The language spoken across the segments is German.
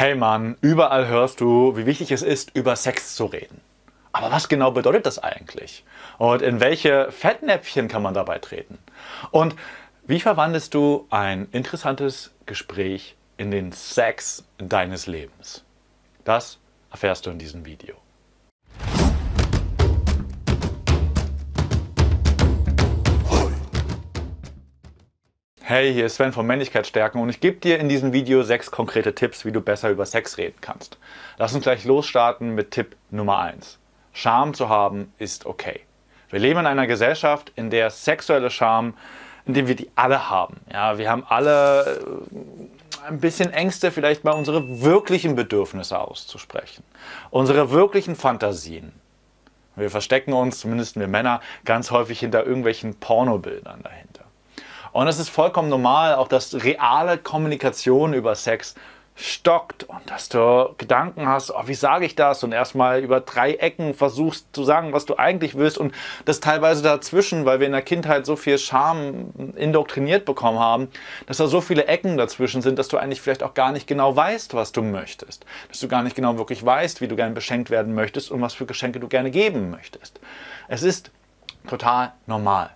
Hey Mann, überall hörst du, wie wichtig es ist, über Sex zu reden. Aber was genau bedeutet das eigentlich? Und in welche Fettnäpfchen kann man dabei treten? Und wie verwandelst du ein interessantes Gespräch in den Sex deines Lebens? Das erfährst du in diesem Video. Hey, hier ist Sven von Männlichkeitsstärken und ich gebe dir in diesem Video sechs konkrete Tipps, wie du besser über Sex reden kannst. Lass uns gleich losstarten mit Tipp Nummer 1. Scham zu haben ist okay. Wir leben in einer Gesellschaft, in der sexuelle Scham, in dem wir die alle haben. Ja, wir haben alle äh, ein bisschen Ängste, vielleicht mal unsere wirklichen Bedürfnisse auszusprechen, unsere wirklichen Fantasien. Wir verstecken uns, zumindest wir Männer, ganz häufig hinter irgendwelchen Pornobildern dahinter. Und es ist vollkommen normal, auch dass reale Kommunikation über Sex stockt und dass du Gedanken hast, oh, wie sage ich das und erstmal über drei Ecken versuchst zu sagen, was du eigentlich willst und das teilweise dazwischen, weil wir in der Kindheit so viel Scham indoktriniert bekommen haben, dass da so viele Ecken dazwischen sind, dass du eigentlich vielleicht auch gar nicht genau weißt, was du möchtest, dass du gar nicht genau wirklich weißt, wie du gerne beschenkt werden möchtest und was für Geschenke du gerne geben möchtest. Es ist total normal.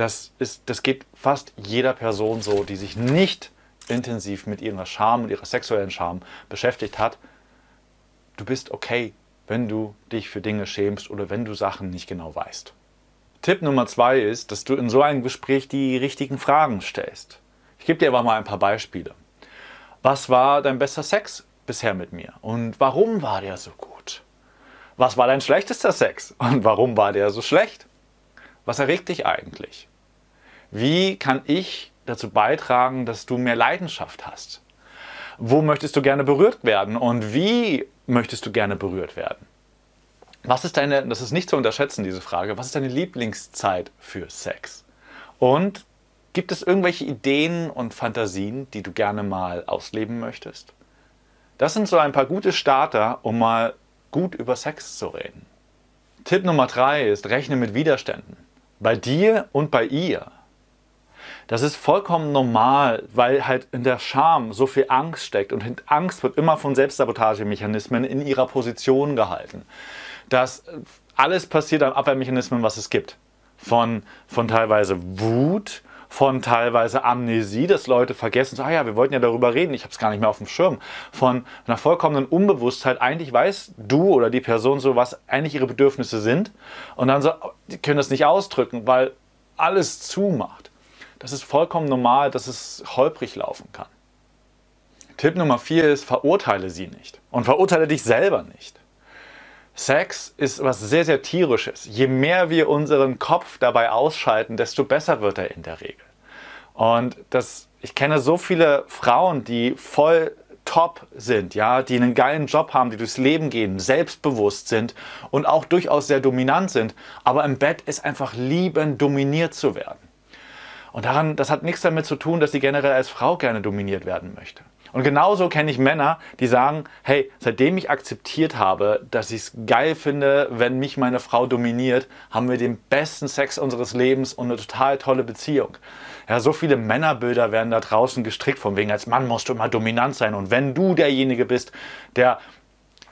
Das, ist, das geht fast jeder Person so, die sich nicht intensiv mit ihrer Scham und ihrer sexuellen Scham beschäftigt hat. Du bist okay, wenn du dich für Dinge schämst oder wenn du Sachen nicht genau weißt. Tipp Nummer zwei ist, dass du in so einem Gespräch die richtigen Fragen stellst. Ich gebe dir aber mal ein paar Beispiele. Was war dein bester Sex bisher mit mir? Und warum war der so gut? Was war dein schlechtester Sex? Und warum war der so schlecht? Was erregt dich eigentlich? Wie kann ich dazu beitragen, dass du mehr Leidenschaft hast? Wo möchtest du gerne berührt werden und wie möchtest du gerne berührt werden? Was ist deine, das ist nicht zu unterschätzen, diese Frage, was ist deine Lieblingszeit für Sex? Und gibt es irgendwelche Ideen und Fantasien, die du gerne mal ausleben möchtest? Das sind so ein paar gute Starter, um mal gut über Sex zu reden. Tipp Nummer drei ist, rechne mit Widerständen. Bei dir und bei ihr. Das ist vollkommen normal, weil halt in der Scham so viel Angst steckt und Angst wird immer von Selbstsabotagemechanismen in ihrer Position gehalten. Das alles passiert an Abwehrmechanismen, was es gibt. Von, von teilweise Wut, von teilweise Amnesie, dass Leute vergessen, so, ah ja, wir wollten ja darüber reden, ich habe es gar nicht mehr auf dem Schirm, von einer vollkommenen Unbewusstheit, eigentlich weiß du oder die Person so, was eigentlich ihre Bedürfnisse sind und dann so, die können das nicht ausdrücken, weil alles zumacht. Das ist vollkommen normal, dass es holprig laufen kann. Tipp Nummer 4 ist, verurteile sie nicht. Und verurteile dich selber nicht. Sex ist was sehr, sehr tierisches. Je mehr wir unseren Kopf dabei ausschalten, desto besser wird er in der Regel. Und das, ich kenne so viele Frauen, die voll top sind, ja, die einen geilen Job haben, die durchs Leben gehen, selbstbewusst sind und auch durchaus sehr dominant sind, aber im Bett ist einfach lieben, dominiert zu werden. Und daran, das hat nichts damit zu tun, dass sie generell als Frau gerne dominiert werden möchte. Und genauso kenne ich Männer, die sagen, hey, seitdem ich akzeptiert habe, dass ich es geil finde, wenn mich meine Frau dominiert, haben wir den besten Sex unseres Lebens und eine total tolle Beziehung. Ja, so viele Männerbilder werden da draußen gestrickt, von wegen, als Mann musst du immer dominant sein. Und wenn du derjenige bist, der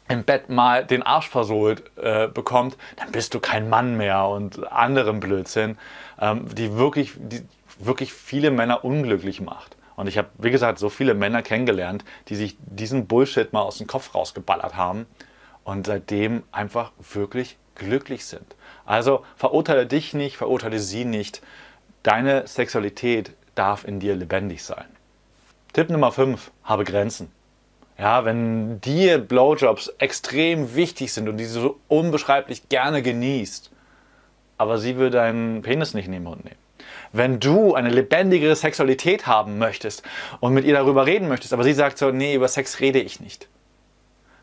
im Bett mal den Arsch versohlt äh, bekommt, dann bist du kein Mann mehr und anderen Blödsinn, ähm, die wirklich, die, wirklich viele Männer unglücklich macht. Und ich habe, wie gesagt, so viele Männer kennengelernt, die sich diesen Bullshit mal aus dem Kopf rausgeballert haben und seitdem einfach wirklich glücklich sind. Also verurteile dich nicht, verurteile sie nicht. Deine Sexualität darf in dir lebendig sein. Tipp Nummer 5, habe Grenzen. Ja, wenn dir Blowjobs extrem wichtig sind und diese so unbeschreiblich gerne genießt, aber sie will deinen Penis nicht in den Mund nehmen wenn du eine lebendigere Sexualität haben möchtest und mit ihr darüber reden möchtest, aber sie sagt so, nee, über Sex rede ich nicht,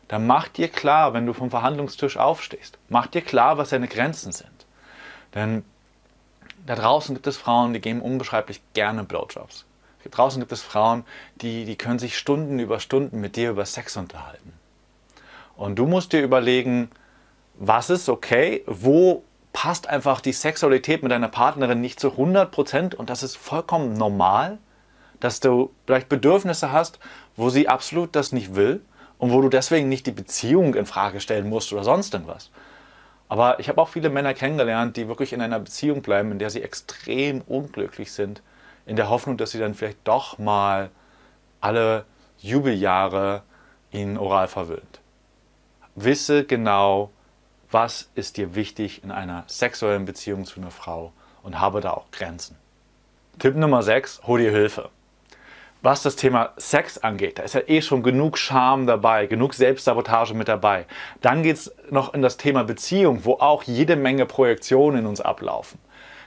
dann mach dir klar, wenn du vom Verhandlungstisch aufstehst, mach dir klar, was deine Grenzen sind. Denn da draußen gibt es Frauen, die geben unbeschreiblich gerne Blowjobs. Draußen gibt es Frauen, die, die können sich Stunden über Stunden mit dir über Sex unterhalten. Und du musst dir überlegen, was ist okay, wo passt einfach die Sexualität mit deiner Partnerin nicht zu 100% und das ist vollkommen normal. dass du vielleicht Bedürfnisse hast, wo sie absolut das nicht will und wo du deswegen nicht die Beziehung in Frage stellen musst oder sonst irgendwas. Aber ich habe auch viele Männer kennengelernt, die wirklich in einer Beziehung bleiben, in der sie extrem unglücklich sind, in der Hoffnung, dass sie dann vielleicht doch mal alle Jubeljahre ihn oral verwöhnt. Wisse genau, was ist dir wichtig in einer sexuellen Beziehung zu einer Frau und habe da auch Grenzen. Tipp Nummer 6, hol dir Hilfe. Was das Thema Sex angeht, da ist ja eh schon genug Scham dabei, genug Selbstsabotage mit dabei. Dann geht es noch in das Thema Beziehung, wo auch jede Menge Projektionen in uns ablaufen.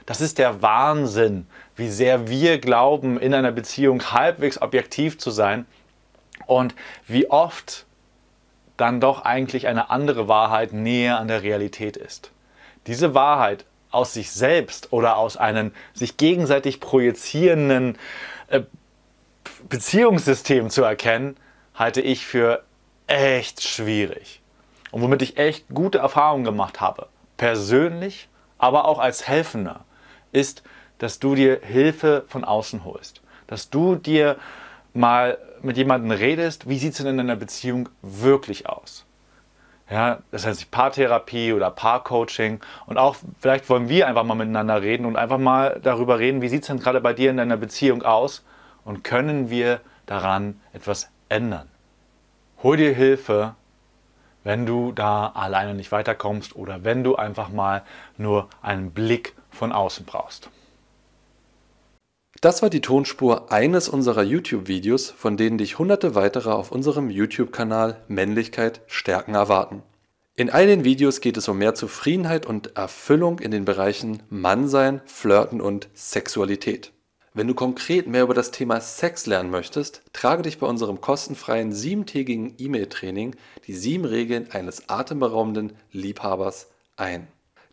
Das ist der Wahnsinn, wie sehr wir glauben, in einer Beziehung halbwegs objektiv zu sein und wie oft dann doch eigentlich eine andere Wahrheit näher an der Realität ist. Diese Wahrheit aus sich selbst oder aus einem sich gegenseitig projizierenden äh, Beziehungssystem zu erkennen, halte ich für echt schwierig. Und womit ich echt gute Erfahrungen gemacht habe, persönlich, aber auch als Helfender, ist, dass du dir Hilfe von außen holst. Dass du dir mal mit jemandem redest, wie sieht es denn in einer Beziehung wirklich aus? Ja, das heißt Paartherapie oder Paarcoaching. Und auch vielleicht wollen wir einfach mal miteinander reden und einfach mal darüber reden, wie sieht es denn gerade bei dir in deiner Beziehung aus und können wir daran etwas ändern. Hol dir Hilfe, wenn du da alleine nicht weiterkommst oder wenn du einfach mal nur einen Blick von außen brauchst. Das war die Tonspur eines unserer YouTube-Videos, von denen dich hunderte weitere auf unserem YouTube-Kanal Männlichkeit stärken erwarten. In all den Videos geht es um mehr Zufriedenheit und Erfüllung in den Bereichen Mannsein, Flirten und Sexualität. Wenn du konkret mehr über das Thema Sex lernen möchtest, trage dich bei unserem kostenfreien siebentägigen E-Mail-Training die sieben Regeln eines atemberaubenden Liebhabers ein.